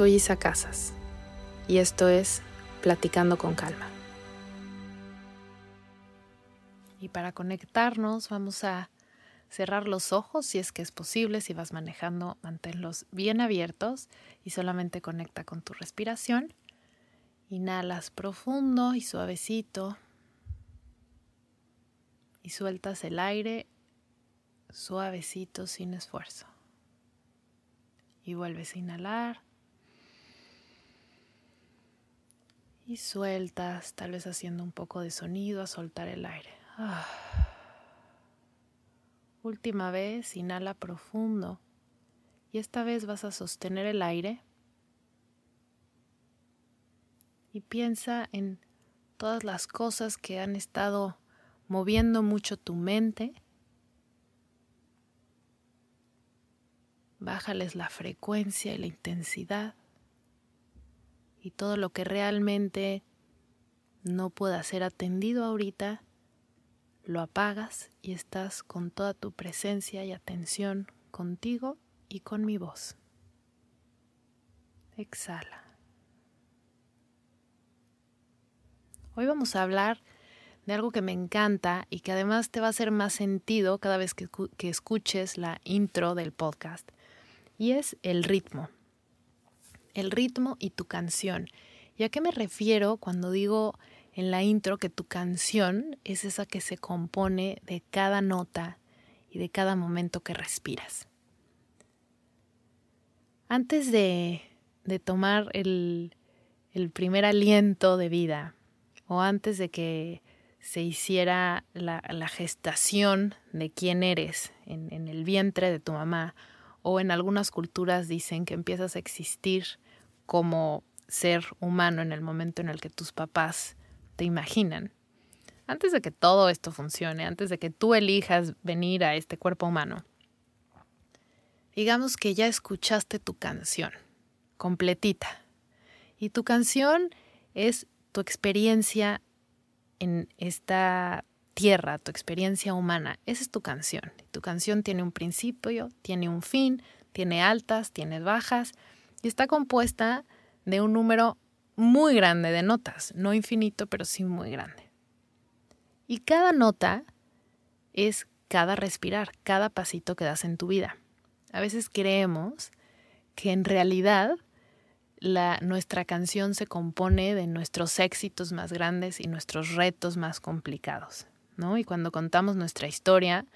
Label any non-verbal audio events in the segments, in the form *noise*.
Soy Isa Casas y esto es Platicando con Calma. Y para conectarnos vamos a cerrar los ojos si es que es posible, si vas manejando, manténlos bien abiertos y solamente conecta con tu respiración. Inhalas profundo y suavecito y sueltas el aire suavecito sin esfuerzo. Y vuelves a inhalar Y sueltas, tal vez haciendo un poco de sonido a soltar el aire. Ah. Última vez, inhala profundo. Y esta vez vas a sostener el aire. Y piensa en todas las cosas que han estado moviendo mucho tu mente. Bájales la frecuencia y la intensidad y todo lo que realmente no pueda ser atendido ahorita, lo apagas y estás con toda tu presencia y atención contigo y con mi voz. Exhala. Hoy vamos a hablar de algo que me encanta y que además te va a hacer más sentido cada vez que, que escuches la intro del podcast, y es el ritmo el ritmo y tu canción. ¿Y a qué me refiero cuando digo en la intro que tu canción es esa que se compone de cada nota y de cada momento que respiras? Antes de, de tomar el, el primer aliento de vida o antes de que se hiciera la, la, gestación de quién eres en, en, el vientre de tu mamá, o en algunas culturas dicen que empiezas a existir como ser humano en el momento en el que tus papás te imaginan. Antes de que todo esto funcione, antes de que tú elijas venir a este cuerpo humano, digamos que ya escuchaste tu canción completita. Y tu canción es tu experiencia en esta tierra, tu experiencia humana. Esa es tu canción. Tu canción tiene un principio, tiene un fin, tiene altas, tiene bajas, y está compuesta de un número muy grande de notas, no infinito, pero sí muy grande. Y cada nota es cada respirar, cada pasito que das en tu vida. A veces creemos que en realidad la, nuestra canción se compone de nuestros éxitos más grandes y nuestros retos más complicados, ¿no? Y cuando contamos nuestra historia,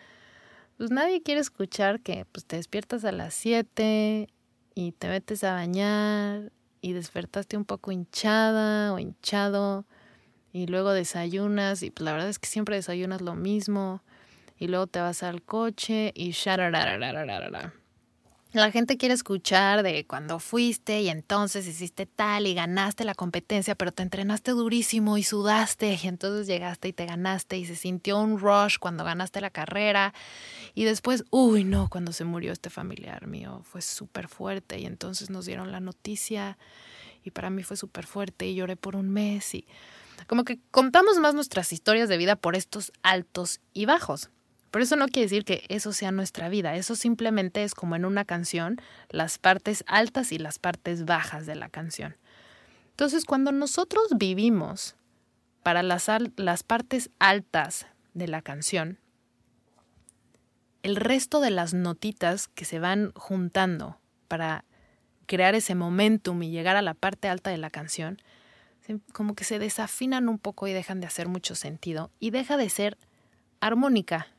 pues nadie quiere escuchar que pues, te despiertas a las 7 y te metes a bañar y despertaste un poco hinchada o hinchado y luego desayunas y pues la verdad es que siempre desayunas lo mismo y luego te vas al coche y la gente quiere escuchar de cuando fuiste y entonces hiciste tal y ganaste la competencia, pero te entrenaste durísimo y sudaste y entonces llegaste y te ganaste y se sintió un rush cuando ganaste la carrera y después, uy, no, cuando se murió este familiar mío fue súper fuerte y entonces nos dieron la noticia y para mí fue súper fuerte y lloré por un mes y como que contamos más nuestras historias de vida por estos altos y bajos. Pero eso no quiere decir que eso sea nuestra vida, eso simplemente es como en una canción, las partes altas y las partes bajas de la canción. Entonces, cuando nosotros vivimos para las, las partes altas de la canción, el resto de las notitas que se van juntando para crear ese momentum y llegar a la parte alta de la canción, como que se desafinan un poco y dejan de hacer mucho sentido y deja de ser armónica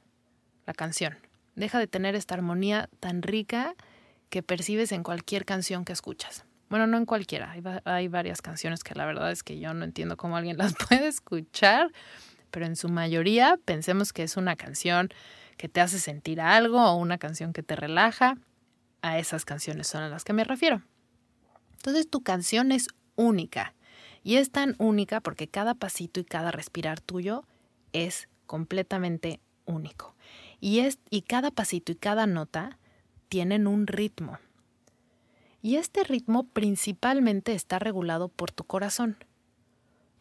la canción. Deja de tener esta armonía tan rica que percibes en cualquier canción que escuchas. Bueno, no en cualquiera, hay, varias canciones que la verdad es que yo no entiendo cómo alguien *laughs* las puede escuchar, pero en su mayoría pensemos que es una canción que te hace sentir algo o una canción que te relaja. A esas canciones son a las que me refiero. Entonces tu canción es única y es tan única porque cada pasito y cada respirar tuyo es completamente único. Y, es, y cada pasito y cada nota tienen un ritmo. Y este ritmo principalmente está regulado por tu corazón.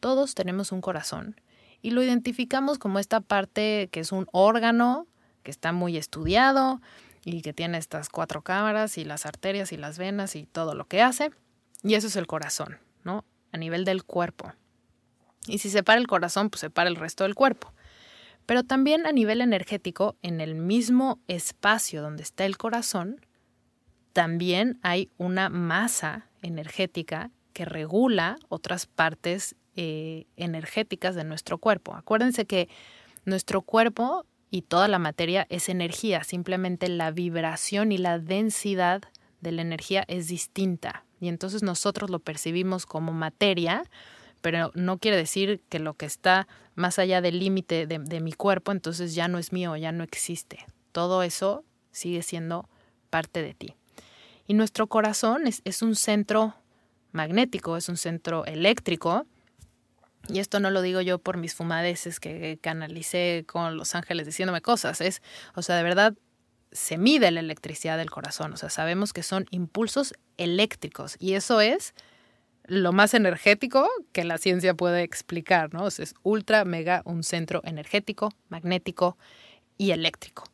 Todos tenemos un corazón y lo identificamos como esta parte que es un órgano que está muy estudiado y que tiene estas cuatro cámaras y las arterias y las venas y todo lo que hace. Y eso es el corazón, ¿no? A nivel del cuerpo. Y si se para el corazón, pues se para el resto del cuerpo. Pero también a nivel energético, en el mismo espacio donde está el corazón, también hay una masa energética que regula otras partes eh, energéticas de nuestro cuerpo. Acuérdense que nuestro cuerpo y toda la materia es energía, simplemente la vibración y la densidad de la energía es distinta y entonces nosotros lo percibimos como materia, pero no quiere decir que lo que está más allá del límite de, mi cuerpo, entonces ya no es mío, ya no existe. Todo eso sigue siendo parte de ti. Y nuestro corazón es, un centro magnético, es un centro eléctrico, y esto no lo digo yo por mis fumadeces que canalicé con los ángeles diciéndome cosas, es, o sea, de verdad se mide la electricidad del corazón, o sea, sabemos que son impulsos eléctricos y eso es lo más energético que la ciencia puede explicar, ¿no? es ultra, mega, un centro energético, magnético y eléctrico.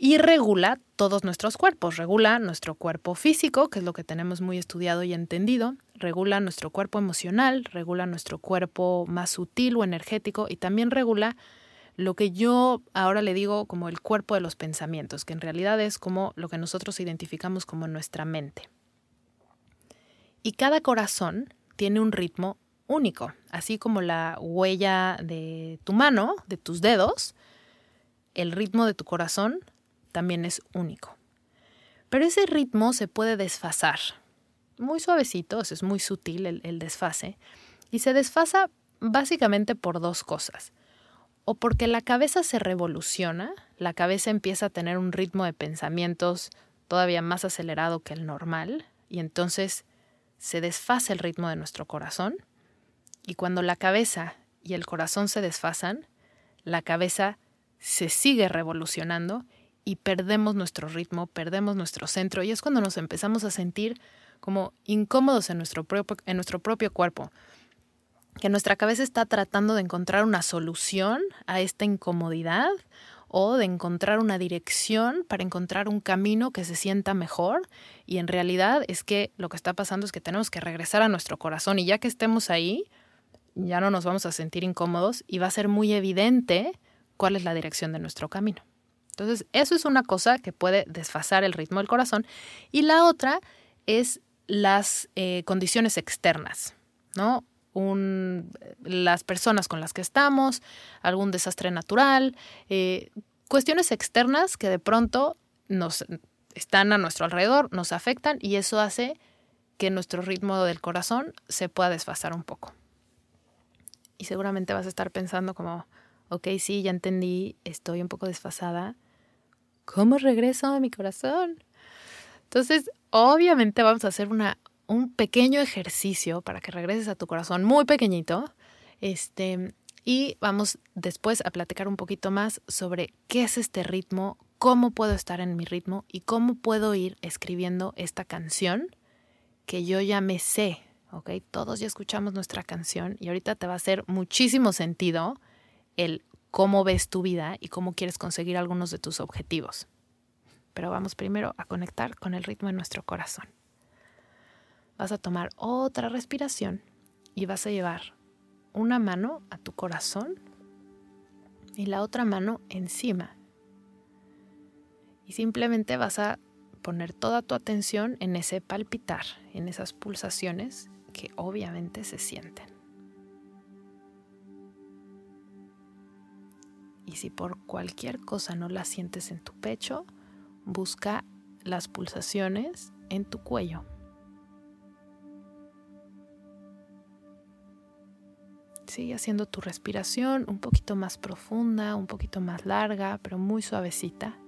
Y regula todos nuestros cuerpos, regula nuestro cuerpo físico, que es lo que tenemos muy estudiado y entendido, regula nuestro cuerpo emocional, regula nuestro cuerpo más sutil o energético y también regula lo que yo ahora le digo como el cuerpo de los pensamientos, que en realidad es como lo que nosotros identificamos como nuestra mente. Y cada corazón tiene un ritmo único, así como la huella de tu mano, de tus dedos, el ritmo de tu corazón también es único. Pero ese ritmo se puede desfasar, muy suavecito, es muy sutil el, el desfase, y se desfasa básicamente por dos cosas. O porque la cabeza se revoluciona, la cabeza empieza a tener un ritmo de pensamientos todavía más acelerado que el normal, y entonces se desfasa el ritmo de nuestro corazón y cuando la cabeza y el corazón se desfasan, la cabeza se sigue revolucionando y perdemos nuestro ritmo, perdemos nuestro centro y es cuando nos empezamos a sentir como incómodos en nuestro propio, en nuestro propio cuerpo, que nuestra cabeza está tratando de encontrar una solución a esta incomodidad o de encontrar una dirección para encontrar un camino que se sienta mejor. Y en realidad es que lo que está pasando es que tenemos que regresar a nuestro corazón y ya que estemos ahí, ya no nos vamos a sentir incómodos y va a ser muy evidente cuál es la dirección de nuestro camino. Entonces, eso es una cosa que puede desfasar el ritmo del corazón. Y la otra es las eh, condiciones externas, ¿no? las personas con las que estamos, algún desastre natural, eh, cuestiones externas que de pronto nos están a nuestro alrededor, nos afectan y eso hace que nuestro ritmo del corazón se pueda desfasar un poco. Y seguramente vas a estar pensando como, ok, sí, ya entendí, estoy un poco desfasada. ¿Cómo regreso a mi corazón? Entonces, obviamente vamos a hacer una un pequeño ejercicio para que regreses a tu corazón, muy pequeñito. Este, y vamos después a platicar un poquito más sobre qué es este ritmo, cómo puedo estar en mi ritmo y cómo puedo ir escribiendo esta canción que yo ya me sé, ¿ok? Todos ya escuchamos nuestra canción y ahorita te va a hacer muchísimo sentido el cómo ves tu vida y cómo quieres conseguir algunos de tus objetivos. Pero vamos primero a conectar con el ritmo de nuestro corazón vas a tomar otra respiración y vas a llevar una mano a tu corazón y la otra mano encima. Y simplemente vas a poner toda tu atención en ese palpitar, en esas pulsaciones que obviamente se sienten. Y si por cualquier cosa no las sientes en tu pecho, busca las pulsaciones en tu cuello. Sigue haciendo tu respiración un poquito más profunda, un poquito más larga, pero muy suavecita.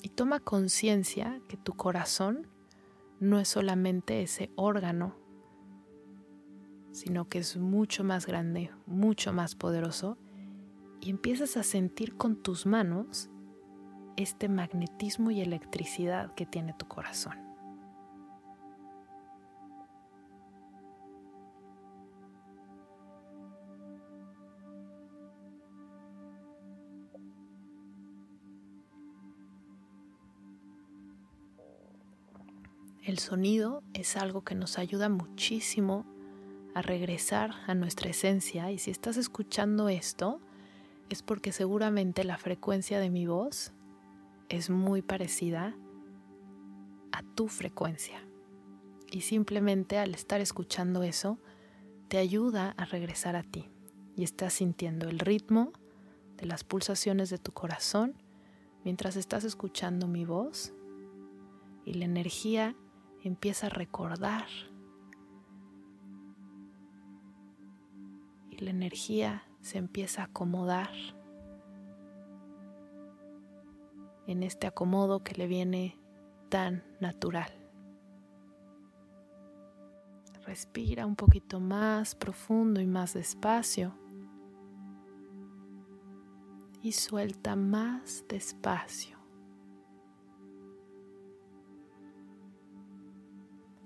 Y toma conciencia que tu corazón no es solamente ese órgano, sino que es mucho más grande, mucho más poderoso, y empiezas a sentir con tus manos este magnetismo y electricidad que tiene tu corazón. El sonido es algo que nos ayuda muchísimo a regresar a nuestra esencia y si estás escuchando esto es porque seguramente la frecuencia de mi voz es muy parecida a tu frecuencia. Y simplemente al estar escuchando eso, te ayuda a regresar a ti. Y estás sintiendo el ritmo de las pulsaciones de tu corazón mientras estás escuchando mi voz y la energía empieza a recordar. Y la energía se empieza a acomodar en este acomodo que le viene tan natural. Respira un poquito más profundo y más despacio. Y suelta más despacio.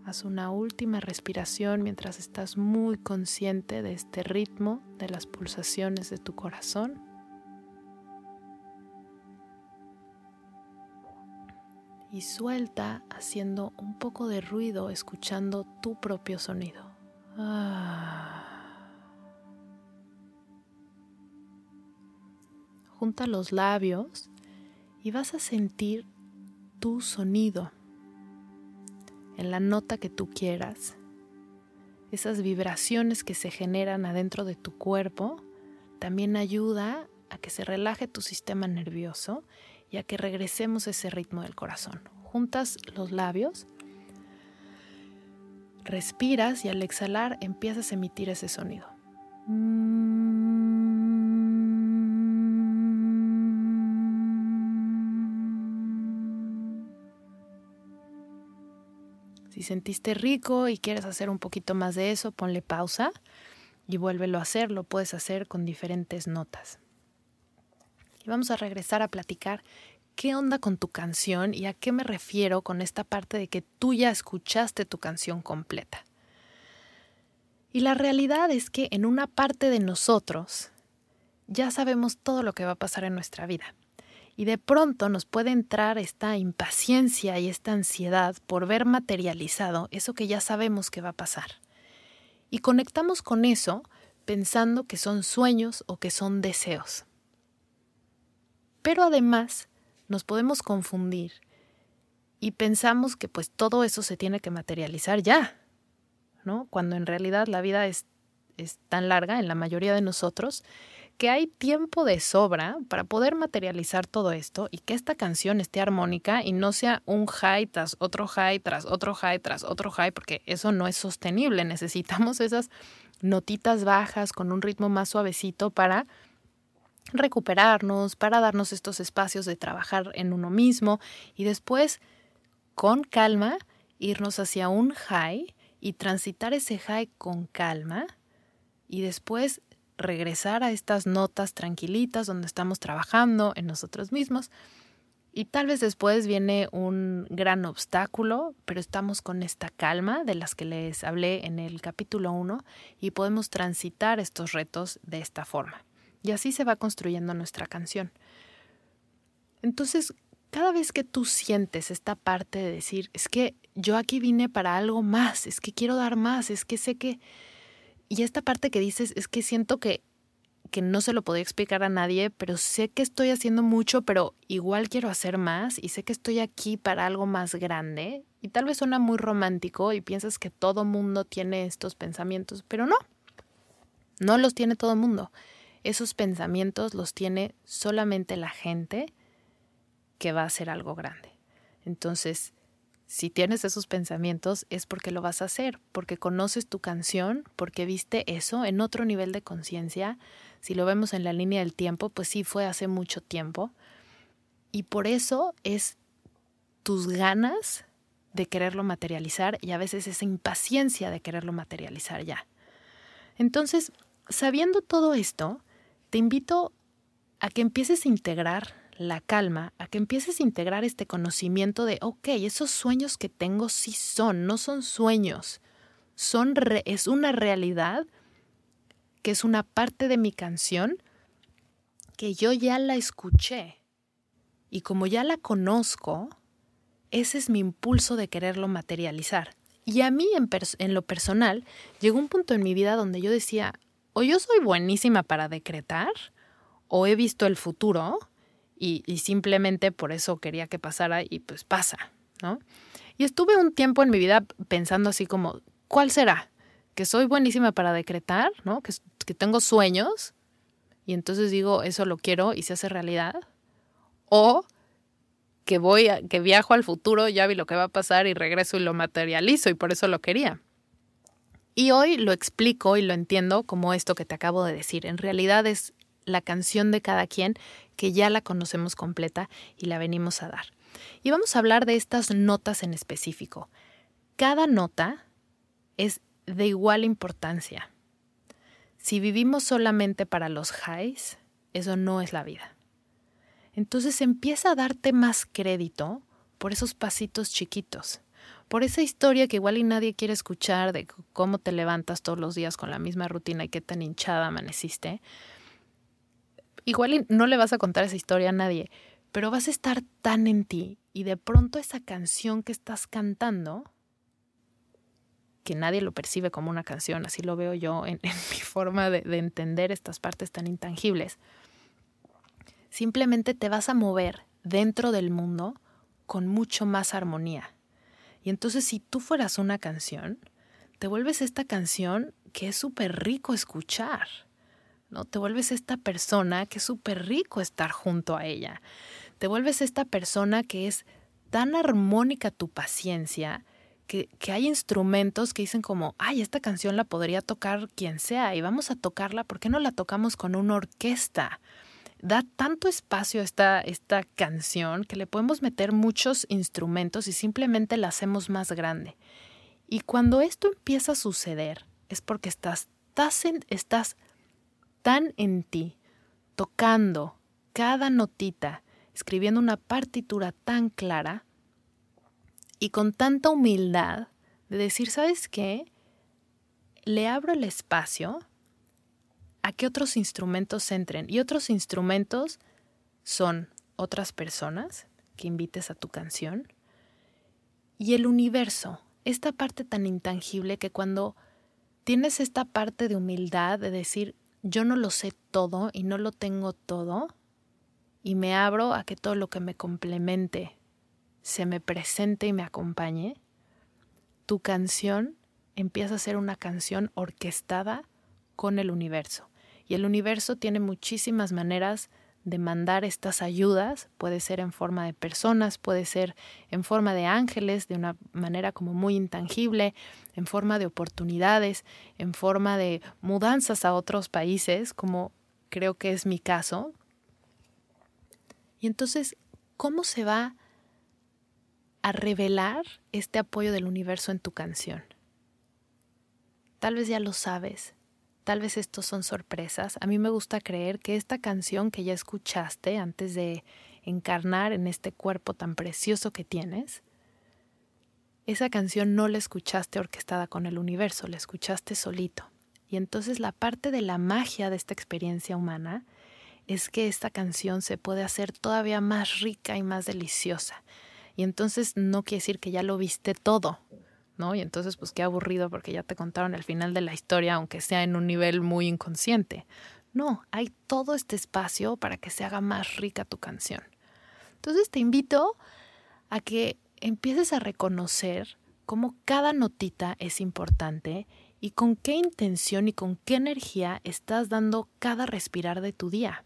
Haz una última respiración mientras estás muy consciente de este ritmo de las pulsaciones de tu corazón. Y suelta haciendo un poco de ruido, escuchando tu propio sonido. Ah. Junta los labios y vas a sentir tu sonido en la nota que tú quieras, esas vibraciones que se generan adentro de tu cuerpo, también ayuda a que se relaje tu sistema nervioso y a que regresemos a ese ritmo del corazón. Juntas los labios, respiras y al exhalar empiezas a emitir ese sonido. Sentiste rico y quieres hacer un poquito más de eso, ponle pausa y vuélvelo a hacer. Lo puedes hacer con diferentes notas. Y vamos a regresar a platicar qué onda con tu canción y a qué me refiero con esta parte de que tú ya escuchaste tu canción completa. Y la realidad es que en una parte de nosotros ya sabemos todo lo que va a pasar en nuestra vida y de pronto nos puede entrar esta impaciencia y esta ansiedad por ver materializado eso que ya sabemos que va a pasar. Y conectamos con eso pensando que son sueños o que son deseos. Pero además nos podemos confundir y pensamos que pues todo eso se tiene que materializar ya, ¿no? Cuando en realidad la vida es, es tan larga en la mayoría de nosotros que hay tiempo de sobra para poder materializar todo esto y que esta canción esté armónica y no sea un high tras otro high tras otro high tras otro high, porque eso no es sostenible. *laughs* Necesitamos esas notitas bajas con un ritmo más suavecito para recuperarnos, para darnos estos espacios de trabajar en uno mismo y después, con calma, irnos hacia un high y transitar ese high con calma y después regresar a estas notas tranquilitas donde estamos trabajando en nosotros mismos. Y tal vez después viene un gran obstáculo, pero estamos con esta calma de las que les hablé en el capítulo 1 y podemos transitar estos retos de esta forma. Y así se va construyendo nuestra canción. Entonces, cada vez que tú sientes esta parte de decir, es que yo aquí vine para algo más, es que quiero dar más, es que sé que y esta parte que dices es que siento que, que no se lo podía explicar a nadie, pero sé que estoy haciendo mucho, pero igual quiero hacer más y sé que estoy aquí para algo más grande. Y tal vez suena muy romántico y piensas que todo mundo tiene estos pensamientos, pero no, no los tiene todo mundo. Esos pensamientos los tiene solamente la gente que va a hacer algo grande. Entonces, si tienes esos pensamientos es porque lo vas a hacer, porque conoces tu canción, porque viste eso en otro nivel de conciencia. Si lo vemos en la línea del tiempo, pues sí fue hace mucho tiempo. Y por eso es tus ganas de quererlo materializar y a veces esa impaciencia de quererlo materializar ya. Entonces, sabiendo todo esto, te invito a que empieces a integrar la calma, a que empieces a integrar este conocimiento de, ok, esos sueños que tengo sí son, no son sueños, son es una realidad que es una parte de mi canción que yo ya la escuché. Y como ya la conozco, ese es mi impulso de quererlo materializar. Y a mí en, lo personal llegó un punto en mi vida donde yo decía, o yo soy buenísima para decretar, o he visto el futuro, y, simplemente por eso quería que pasara y pues pasa, ¿no? Y estuve un tiempo en mi vida pensando así como, ¿cuál será? Que soy buenísima para decretar, ¿no? Que, que tengo sueños y entonces digo, eso lo quiero y se hace realidad. O que voy, a, que viajo al futuro, ya vi lo que va a pasar y regreso y lo materializo y por eso lo quería. Y hoy lo explico y lo entiendo como esto que te acabo de decir. En realidad es la canción de cada quien, que ya la conocemos completa y la venimos a dar. Y vamos a hablar de estas notas en específico. Cada nota es de igual importancia. Si vivimos solamente para los highs, eso no es la vida. Entonces empieza a darte más crédito por esos pasitos chiquitos, por esa historia que igual y nadie quiere escuchar de cómo te levantas todos los días con la misma rutina y qué tan hinchada amaneciste, igual no le vas a contar esa historia a nadie, pero vas a estar tan en ti y de pronto esa canción que estás cantando, que nadie lo percibe como una canción, así lo veo yo en, *laughs* mi forma de, de entender estas partes tan intangibles, simplemente te vas a mover dentro del mundo con mucho más armonía. Y entonces si tú fueras una canción, te vuelves esta canción que es súper rico escuchar. ¿No? Te vuelves esta persona que es súper rico estar junto a ella. Te vuelves esta persona que es tan armónica tu paciencia, que, que, hay instrumentos que dicen como, ay, esta canción la podría tocar quien sea y vamos a tocarla, ¿por qué no la tocamos con una orquesta? Da tanto espacio esta, esta canción que le podemos meter muchos instrumentos y simplemente la hacemos más grande. Y cuando esto empieza a suceder, es porque estás, estás, estás tan en ti, tocando cada notita, escribiendo una partitura tan clara y con tanta humildad de decir, ¿sabes qué? Le abro el espacio a que otros instrumentos entren. Y otros instrumentos son otras personas que invites a tu canción y el universo, esta parte tan intangible que cuando tienes esta parte de humildad de decir, yo no lo sé todo y no lo tengo todo y me abro a que todo lo que me complemente se me presente y me acompañe, tu canción empieza a ser una canción orquestada con el universo. Y el universo tiene muchísimas maneras de mandar estas ayudas, puede ser en forma de personas, puede ser en forma de ángeles, de una manera como muy intangible, en forma de oportunidades, en forma de mudanzas a otros países, como creo que es mi caso. Y entonces, ¿cómo se va a revelar este apoyo del universo en tu canción? Tal vez ya lo sabes, Tal vez estos son sorpresas. A mí me gusta creer que esta canción que ya escuchaste antes de encarnar en este cuerpo tan precioso que tienes, esa canción no la escuchaste orquestada con el universo, la escuchaste solito. Y entonces la parte de la magia de esta experiencia humana es que esta canción se puede hacer todavía más rica y más deliciosa. Y entonces no quiere decir que ya lo viste todo, ¿no? Y entonces, pues qué aburrido porque ya te contaron el final de la historia, aunque sea en un nivel muy inconsciente. No, hay todo este espacio para que se haga más rica tu canción. Entonces te invito a que empieces a reconocer cómo cada notita es importante y con qué intención y con qué energía estás dando cada respirar de tu día.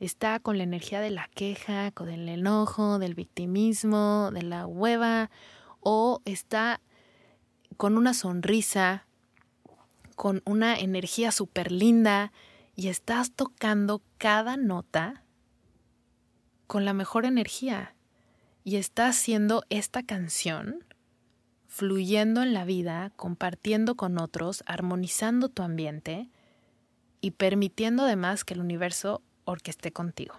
Está con la energía de la queja, con el enojo, del victimismo, de la hueva, o está con una sonrisa, con una energía súper linda y estás tocando cada nota con la mejor energía y estás haciendo esta canción fluyendo en la vida, compartiendo con otros, armonizando tu ambiente y permitiendo además que el universo orqueste contigo.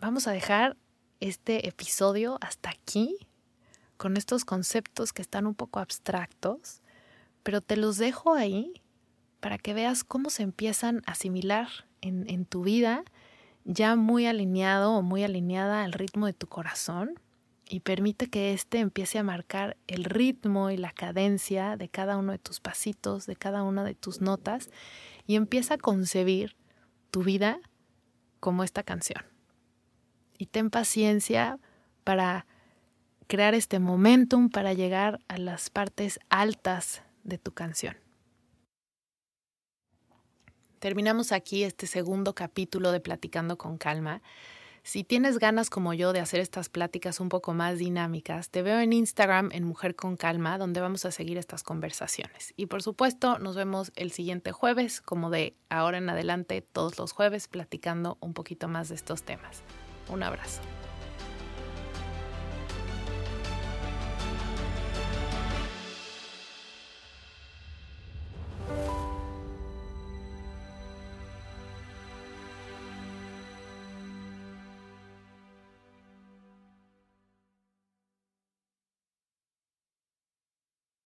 Vamos a dejar este episodio hasta aquí con estos conceptos que están un poco abstractos, pero te los dejo ahí para que veas cómo se empiezan a asimilar en, tu vida, ya muy alineado o muy alineada al ritmo de tu corazón y permite que éste empiece a marcar el ritmo y la cadencia de cada uno de tus pasitos, de cada una de tus notas y empieza a concebir tu vida como esta canción. Y ten paciencia para crear este momentum para llegar a las partes altas de tu canción. Terminamos aquí este segundo capítulo de Platicando con Calma. Si tienes ganas como yo de hacer estas pláticas un poco más dinámicas, te veo en Instagram en Mujer con Calma, donde vamos a seguir estas conversaciones. Y por supuesto, nos vemos el siguiente jueves, como de ahora en adelante, todos los jueves, platicando un poquito más de estos temas. Un abrazo.